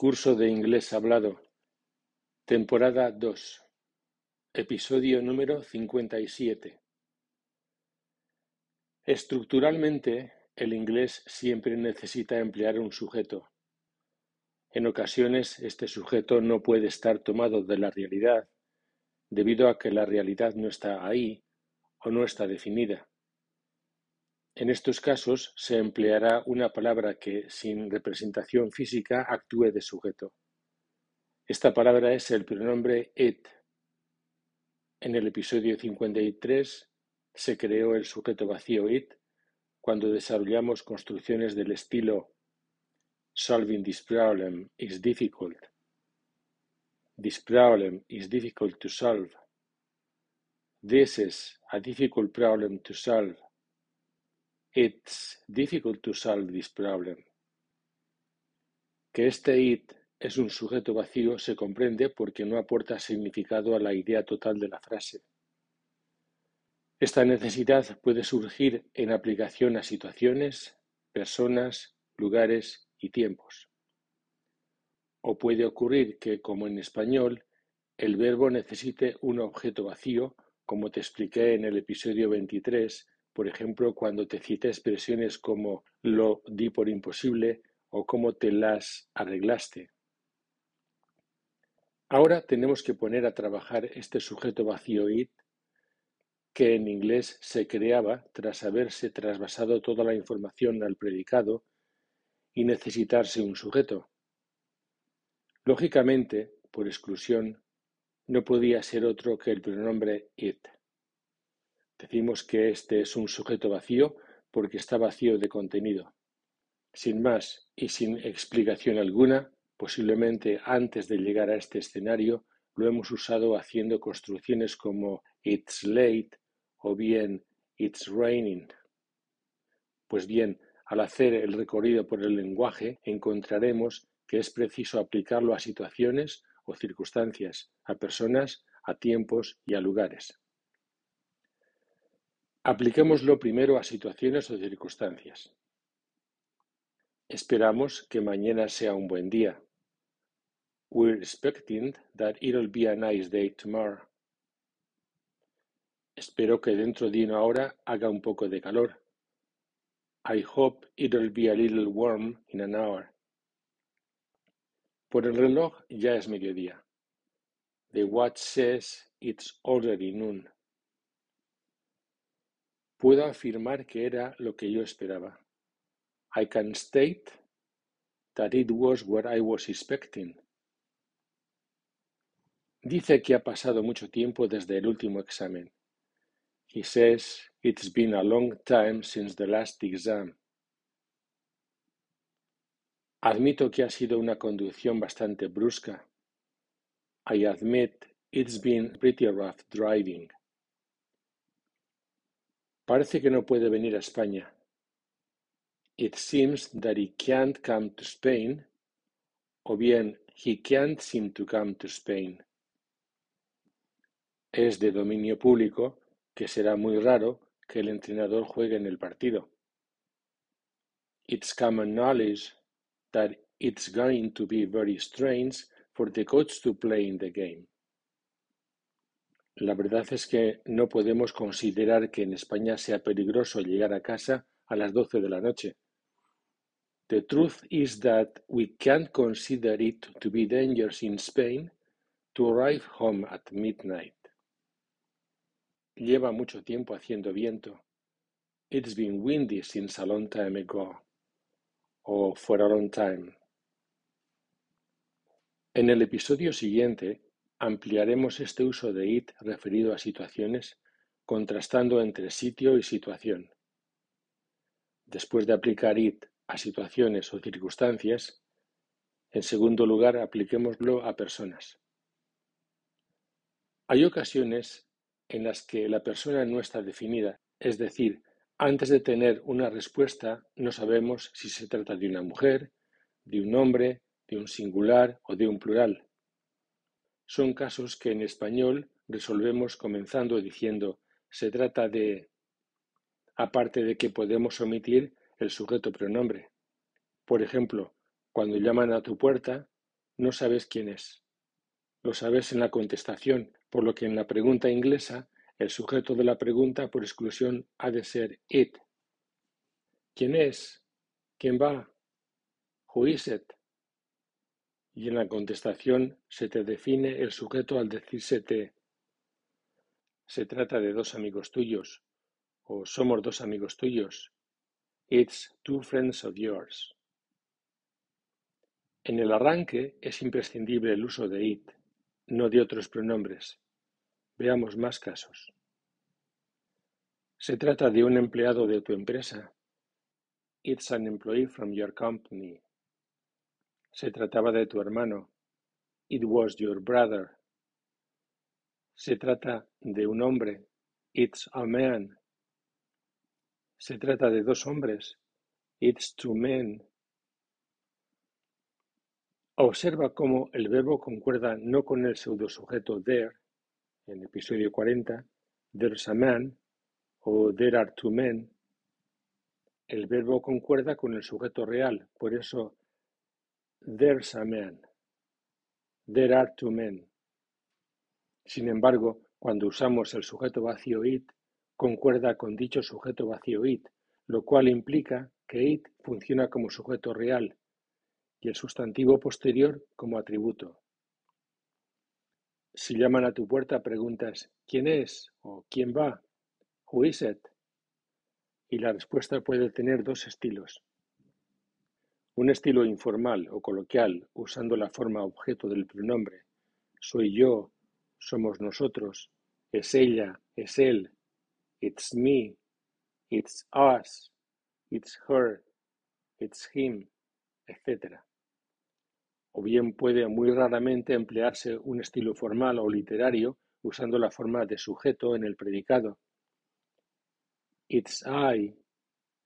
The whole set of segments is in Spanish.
Curso de Inglés Hablado, temporada 2, episodio número 57. Estructuralmente, el inglés siempre necesita emplear un sujeto. En ocasiones, este sujeto no puede estar tomado de la realidad, debido a que la realidad no está ahí o no está definida. En estos casos se empleará una palabra que, sin representación física, actúe de sujeto. Esta palabra es el pronombre it. En el episodio 53 se creó el sujeto vacío it cuando desarrollamos construcciones del estilo Solving this problem is difficult. This problem is difficult to solve. This is a difficult problem to solve. It's difficult to solve this problem. Que este it es un sujeto vacío se comprende porque no aporta significado a la idea total de la frase. Esta necesidad puede surgir en aplicación a situaciones, personas, lugares y tiempos. O puede ocurrir que, como en español, el verbo necesite un objeto vacío, como te expliqué en el episodio 23, por ejemplo, cuando te cité expresiones como lo di por imposible o cómo te las arreglaste. Ahora tenemos que poner a trabajar este sujeto vacío it que en inglés se creaba tras haberse trasvasado toda la información al predicado y necesitarse un sujeto. Lógicamente, por exclusión, no podía ser otro que el pronombre it. Decimos que este es un sujeto vacío porque está vacío de contenido. Sin más y sin explicación alguna, posiblemente antes de llegar a este escenario, lo hemos usado haciendo construcciones como It's late o bien It's raining. Pues bien, al hacer el recorrido por el lenguaje, encontraremos que es preciso aplicarlo a situaciones o circunstancias, a personas, a tiempos y a lugares. Apliquémoslo primero a situaciones o circunstancias. Esperamos que mañana sea un buen día. We're expecting that it'll be a nice day tomorrow. Espero que dentro de una hora haga un poco de calor. I hope it'll be a little warm in an hour. Por el reloj ya es mediodía. The watch says it's already noon. Puedo afirmar que era lo que yo esperaba. I can state that it was what I was expecting. Dice que ha pasado mucho tiempo desde el último examen. He says it's been a long time since the last exam. Admito que ha sido una conducción bastante brusca. I admit it's been pretty rough driving. Parece que no puede venir a España. It seems that he can't come to Spain, o bien he can't seem to come to Spain. Es de dominio público que será muy raro que el entrenador juegue en el partido. It's common knowledge that it's going to be very strange for the coach to play in the game. La verdad es que no podemos considerar que en España sea peligroso llegar a casa a las doce de la noche. The truth is that we can't consider it to be dangerous in Spain to arrive home at midnight. Lleva mucho tiempo haciendo viento. It's been windy since a long time ago. O for a long time. En el episodio siguiente Ampliaremos este uso de it referido a situaciones, contrastando entre sitio y situación. Después de aplicar it a situaciones o circunstancias, en segundo lugar, apliquémoslo a personas. Hay ocasiones en las que la persona no está definida, es decir, antes de tener una respuesta no sabemos si se trata de una mujer, de un hombre, de un singular o de un plural. Son casos que en español resolvemos comenzando diciendo se trata de aparte de que podemos omitir el sujeto pronombre. Por ejemplo, cuando llaman a tu puerta, no sabes quién es. Lo sabes en la contestación, por lo que en la pregunta inglesa el sujeto de la pregunta por exclusión ha de ser it. ¿Quién es? ¿Quién va? Who is it? Y en la contestación se te define el sujeto al decírsete se trata de dos amigos tuyos o somos dos amigos tuyos. It's two friends of yours. En el arranque es imprescindible el uso de it, no de otros pronombres. Veamos más casos. Se trata de un empleado de tu empresa. It's an employee from your company. Se trataba de tu hermano. It was your brother. Se trata de un hombre. It's a man. Se trata de dos hombres. It's two men. Observa cómo el verbo concuerda no con el pseudosujeto there, en el episodio 40, there's a man o there are two men. El verbo concuerda con el sujeto real, por eso there's a man, there are two men. Sin embargo, cuando usamos el sujeto vacío it, concuerda con dicho sujeto vacío it, lo cual implica que it funciona como sujeto real y el sustantivo posterior como atributo. Si llaman a tu puerta preguntas ¿quién es? o ¿quién va? ¿Who is it? Y la respuesta puede tener dos estilos. Un estilo informal o coloquial usando la forma objeto del pronombre soy yo, somos nosotros, es ella, es él, it's me, it's us, it's her, it's him, etc. O bien puede muy raramente emplearse un estilo formal o literario usando la forma de sujeto en el predicado. It's I,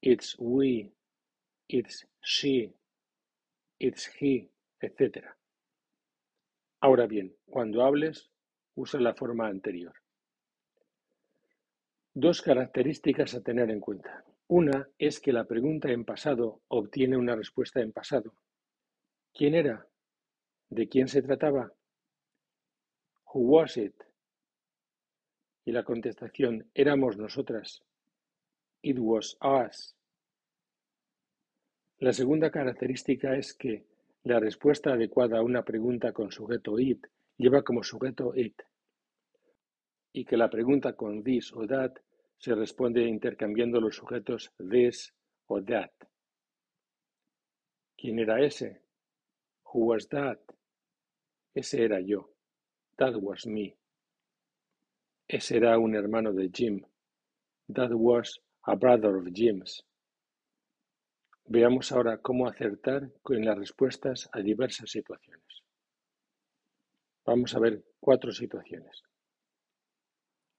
it's we, it's she, it's he, etc. Ahora bien, cuando hables, usa la forma anterior. Dos características a tener en cuenta. Una es que la pregunta en pasado obtiene una respuesta en pasado. ¿Quién era? ¿De quién se trataba? Who was it? Y la contestación éramos nosotras. It was us. La segunda característica es que la respuesta adecuada a una pregunta con sujeto it lleva como sujeto it y que la pregunta con this o that se responde intercambiando los sujetos this o that. ¿Quién era ese? Who was that? Ese era yo. That was me. Ese era un hermano de Jim. That was a brother of Jim's. Veamos ahora cómo acertar con las respuestas a diversas situaciones. Vamos a ver cuatro situaciones.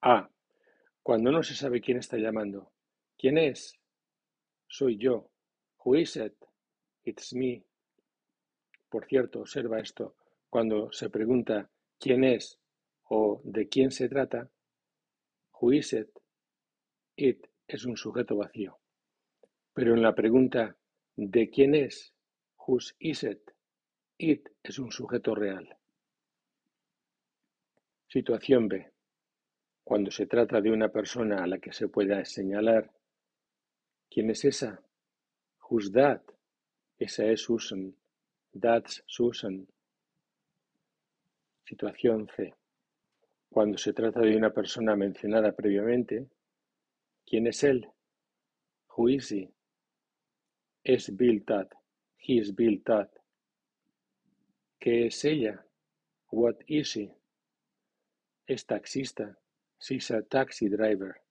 A. Cuando no se sabe quién está llamando. ¿Quién es? Soy yo. Who is it? It's me. Por cierto, observa esto. Cuando se pregunta quién es o de quién se trata, who is it? It es un sujeto vacío. Pero en la pregunta ¿de quién es? Whose is it? It es un sujeto real. Situación B. Cuando se trata de una persona a la que se pueda señalar, ¿quién es esa? Who's that? Esa es Susan. That's Susan. Situación C. Cuando se trata de una persona mencionada previamente, ¿quién es él? Who is he? Es Bill Todd. He. ¿Qué es ella? What is she? Es taxista. She's a taxi driver.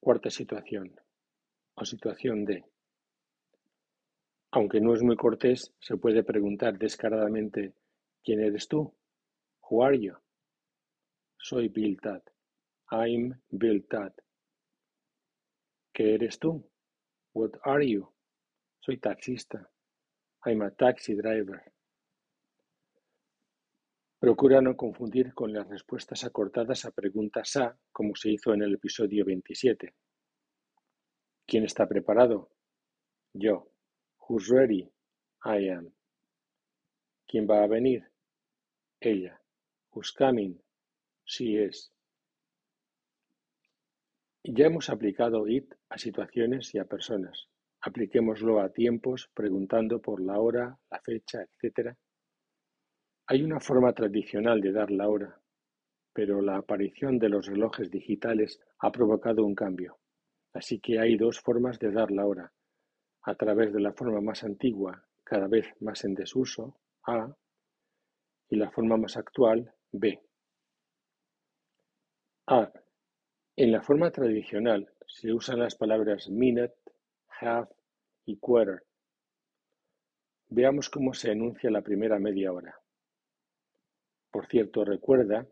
Cuarta situación, o situación D. Aunque no es muy cortés, se puede preguntar descaradamente ¿Quién eres tú? Who are you? Soy Bill. I'm Bill. ¿Qué eres tú? What are you? Soy taxista. I'm a taxi driver. Procura no confundir con las respuestas acortadas a preguntas A, como se hizo en el episodio 27. ¿Quién está preparado? Yo. Who's ready? I am. ¿Quién va a venir? Ella. Who's coming? She is. Ya hemos aplicado it a situaciones y a personas. Apliquémoslo a tiempos preguntando por la hora, la fecha, etc. Hay una forma tradicional de dar la hora, pero la aparición de los relojes digitales ha provocado un cambio. Así que hay dos formas de dar la hora, a través de la forma más antigua, cada vez más en desuso, A, y la forma más actual, B. A. En la forma tradicional se usan las palabras minute, half y quarter. Veamos cómo se enuncia la primera media hora. Por cierto, recuerda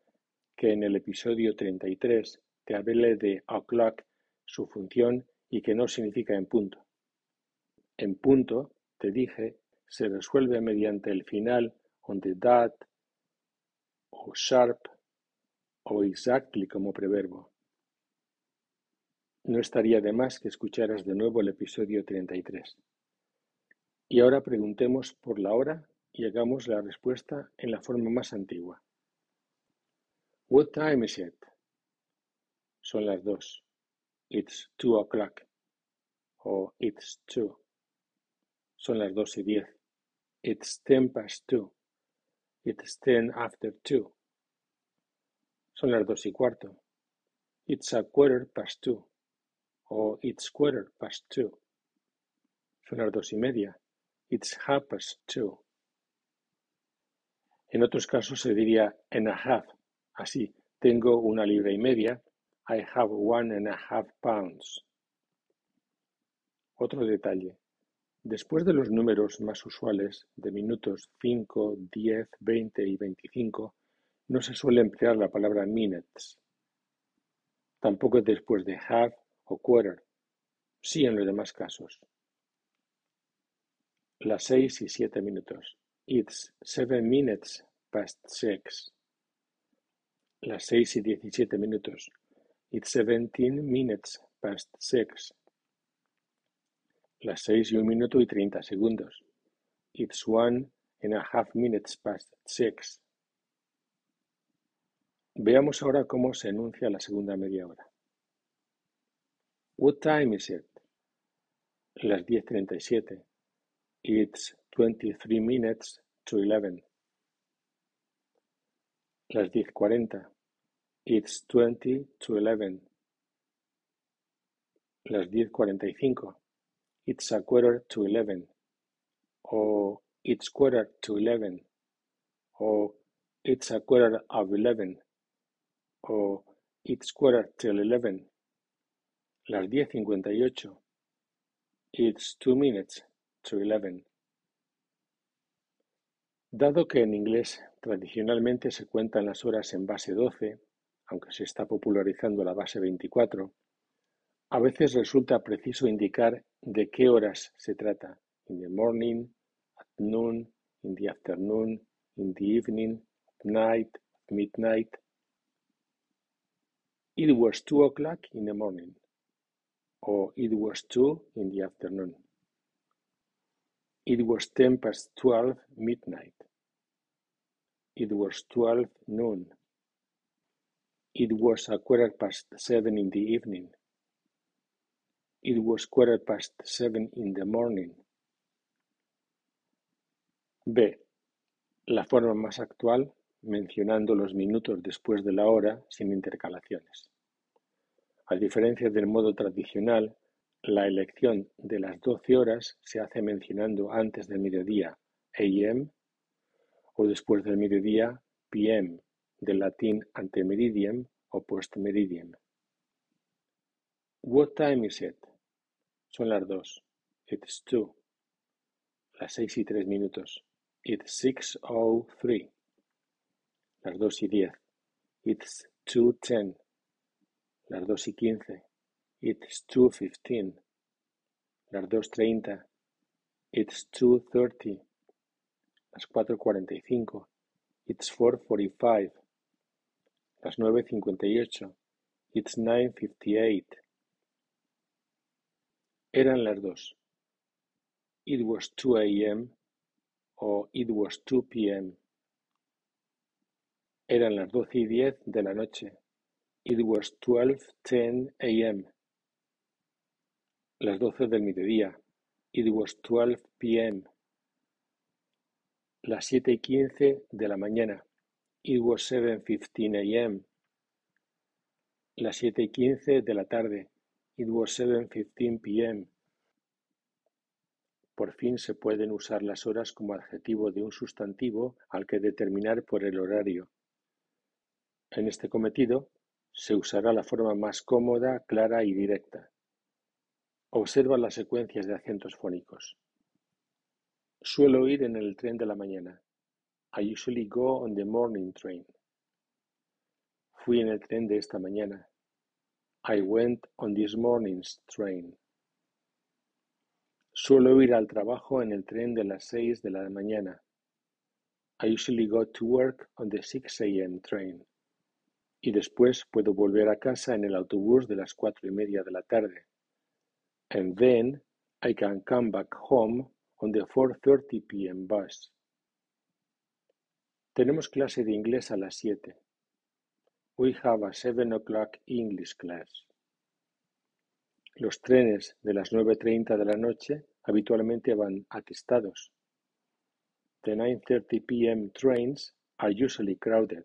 que en el episodio 33 te hablé de o'clock, su función y que no significa en punto. En punto, te dije, se resuelve mediante el final on the dot o sharp o exactly como preverbo. No estaría de más que escucharas de nuevo el episodio 33. Y ahora preguntemos por la hora y hagamos la respuesta en la forma más antigua. What time is it? Son las dos. It's two o'clock. O it's two. Son las dos y diez. It's ten past two. It's ten after two. Son las dos y cuarto. It's a quarter past two. O it's quarter past two. Son las dos y media. It's half past two. En otros casos se diría and a half Así, tengo una libra y media. I have one and a half pounds. Otro detalle. Después de los números más usuales de minutos 5, 10, 20 y 25, no se suele emplear la palabra minutes. Tampoco después de half o quarter. Sí en los demás casos. Las seis y siete minutos. It's seven minutes past six. Las seis y diecisiete minutos. It's seventeen minutes past six. Las seis y un minuto y treinta segundos. It's one and a half minutes past six. Veamos ahora cómo se enuncia la segunda media hora. What time is it? Las diez treinta y siete. It's twenty-three minutes to eleven. Las diez cuarenta. It's twenty to eleven. Las diez cuarenta y cinco. It's a quarter to eleven. O it's quarter to eleven. O it's a quarter of eleven. O it's quarter till eleven. Las diez cincuenta y ocho. It's two minutes to eleven. Dado que en inglés tradicionalmente se cuentan las horas en base doce, aunque se está popularizando la base 24, a veces resulta preciso indicar de qué horas se trata: in the morning, at noon, in the afternoon, in the evening, at night, midnight. It was two o'clock in the morning, or it was two in the afternoon. It was ten past twelve midnight. It was twelve noon. It was a quarter past seven in the evening. It was quarter past seven in the morning. B. La forma más actual, mencionando los minutos después de la hora sin intercalaciones. A diferencia del modo tradicional, la elección de las 12 horas se hace mencionando antes del mediodía AM o después del mediodía PM del latín ante-meridiem o post-meridiem. What time is it? Son las dos. It's two. Las seis y tres minutos. It's six oh three. Las dos y diez. It's two ten. Las dos y quince. It's two fifteen. Las dos treinta. It's two thirty. Las cuatro cuarenta y cinco. It's four forty-five. Las nueve cincuenta y ocho. It's nine fifty-eight. Eran las dos. It was two a.m. o It was 2 p.m. Eran las doce y diez de la noche. It was 12:10 a.m. Las doce del mediodía. It was 12 p.m. Las siete y quince de la mañana. It was 7:15 a.m. Las siete y quince de la tarde. It was 7:15 p.m. Por fin se pueden usar las horas como adjetivo de un sustantivo al que determinar por el horario. En este cometido, se usará la forma más cómoda, clara y directa. Observa las secuencias de acentos fónicos. Suelo ir en el tren de la mañana. I usually go on the morning train. Fui en el tren de esta mañana. I went on this morning's train. Suelo ir al trabajo en el tren de las seis de la mañana. I usually go to work on the 6 a.m. train. Y después puedo volver a casa en el autobús de las cuatro y media de la tarde. And then I can come back home on the 4.30 p.m. bus. Tenemos clase de inglés a las siete. We have a seven o'clock English class. Los trenes de las nueve treinta de la noche habitualmente van atestados. The 9:30 p.m. trains are usually crowded.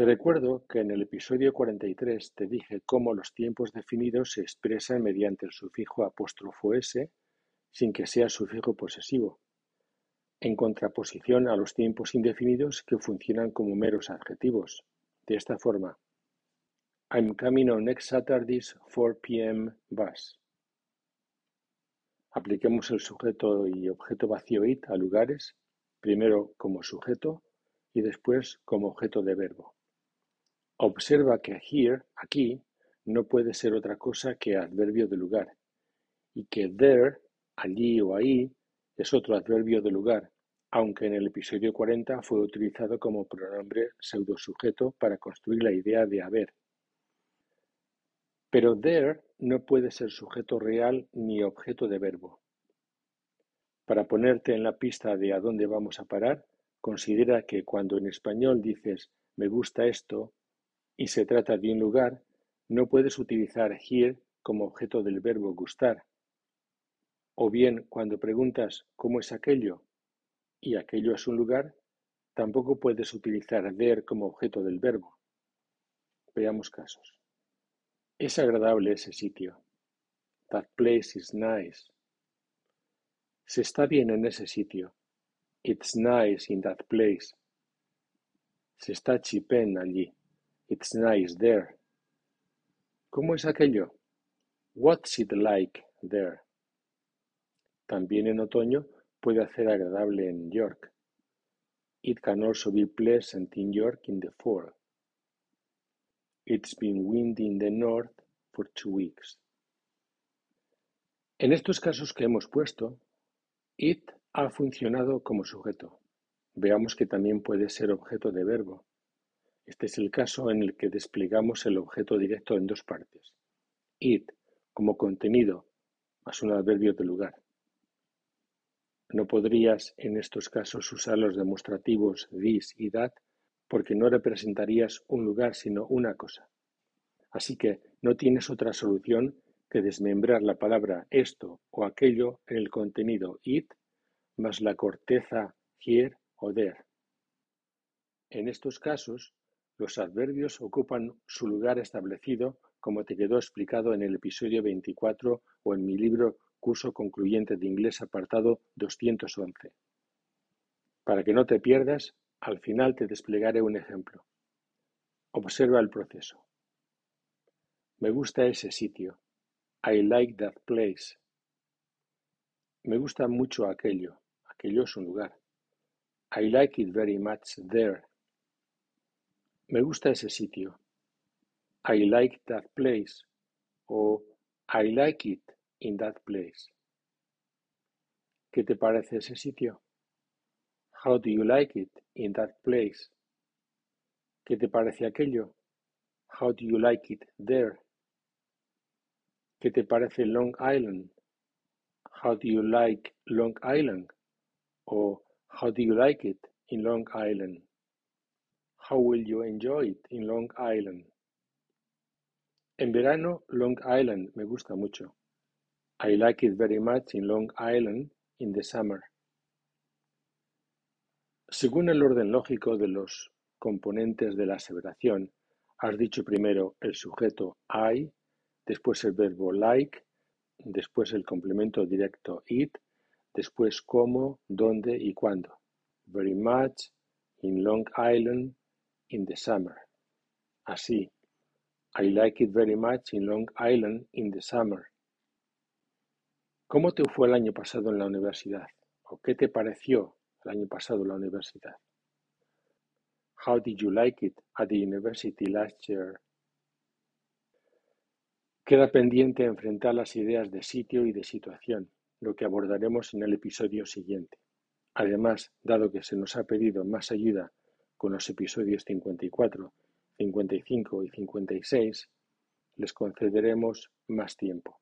Te recuerdo que en el episodio 43 te dije cómo los tiempos definidos se expresan mediante el sufijo apóstrofo s sin que sea sufijo posesivo, en contraposición a los tiempos indefinidos que funcionan como meros adjetivos. De esta forma, I'm coming on next Saturday's 4 p.m. bus. Apliquemos el sujeto y objeto vacío it a lugares, primero como sujeto y después como objeto de verbo. Observa que here, aquí, no puede ser otra cosa que adverbio de lugar y que there, allí o ahí, es otro adverbio de lugar, aunque en el episodio 40 fue utilizado como pronombre pseudosujeto para construir la idea de haber. Pero there no puede ser sujeto real ni objeto de verbo. Para ponerte en la pista de a dónde vamos a parar, considera que cuando en español dices me gusta esto y se trata de un lugar, no puedes utilizar here como objeto del verbo gustar. O bien cuando preguntas ¿cómo es aquello? y aquello es un lugar, tampoco puedes utilizar there como objeto del verbo. Veamos casos. Es agradable ese sitio. That place is nice. Se está bien en ese sitio. It's nice in that place. Se está chipén allí. It's nice there. ¿Cómo es aquello? What's it like there? También en otoño puede hacer agradable en York. It can also be pleasant in York in the fall. It's been windy in the north for two weeks. En estos casos que hemos puesto, it ha funcionado como sujeto. Veamos que también puede ser objeto de verbo. Este es el caso en el que desplegamos el objeto directo en dos partes. It como contenido más un adverbio de lugar. No podrías en estos casos usar los demostrativos this y that porque no representarías un lugar sino una cosa. Así que no tienes otra solución que desmembrar la palabra esto o aquello en el contenido it más la corteza here o there. En estos casos, los adverbios ocupan su lugar establecido como te quedó explicado en el episodio 24 o en mi libro Curso Concluyente de Inglés apartado 211. Para que no te pierdas, al final te desplegaré un ejemplo. Observa el proceso. Me gusta ese sitio. I like that place. Me gusta mucho aquello. Aquello es un lugar. I like it very much there. Me gusta ese sitio. I like that place. O I like it in that place. ¿Qué te parece ese sitio? How do you like it in that place? ¿Qué te parece aquello? How do you like it there? ¿Qué te parece Long Island? How do you like Long Island? o How do you like it in Long Island? How will you enjoy it in Long Island? En verano, Long Island me gusta mucho. I like it very much in Long Island in the summer. Según el orden lógico de los componentes de la aseveración, has dicho primero el sujeto I, después el verbo like, después el complemento directo it, después cómo, dónde y cuándo. Very much, in Long Island, in the summer. Así, I like it very much in Long Island in the summer. ¿Cómo te fue el año pasado en la universidad? ¿O qué te pareció el año pasado en la universidad? How did you like it at the university last year? Queda pendiente enfrentar las ideas de sitio y de situación, lo que abordaremos en el episodio siguiente. Además, dado que se nos ha pedido más ayuda con los episodios 54, 55 y 56, les concederemos más tiempo.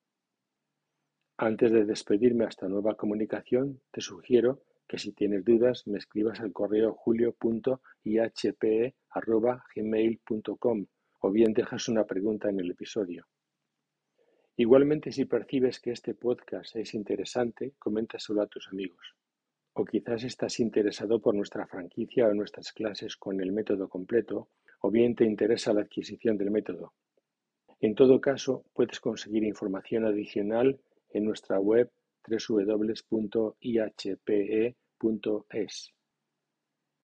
Antes de despedirme hasta nueva comunicación, te sugiero que si tienes dudas me escribas al correo julio.ihpe.gmail.com o bien dejas una pregunta en el episodio. Igualmente, si percibes que este podcast es interesante, coméntaselo a tus amigos. O quizás estás interesado por nuestra franquicia o nuestras clases con el método completo, o bien te interesa la adquisición del método. En todo caso, puedes conseguir información adicional en nuestra web www.ihpe.es.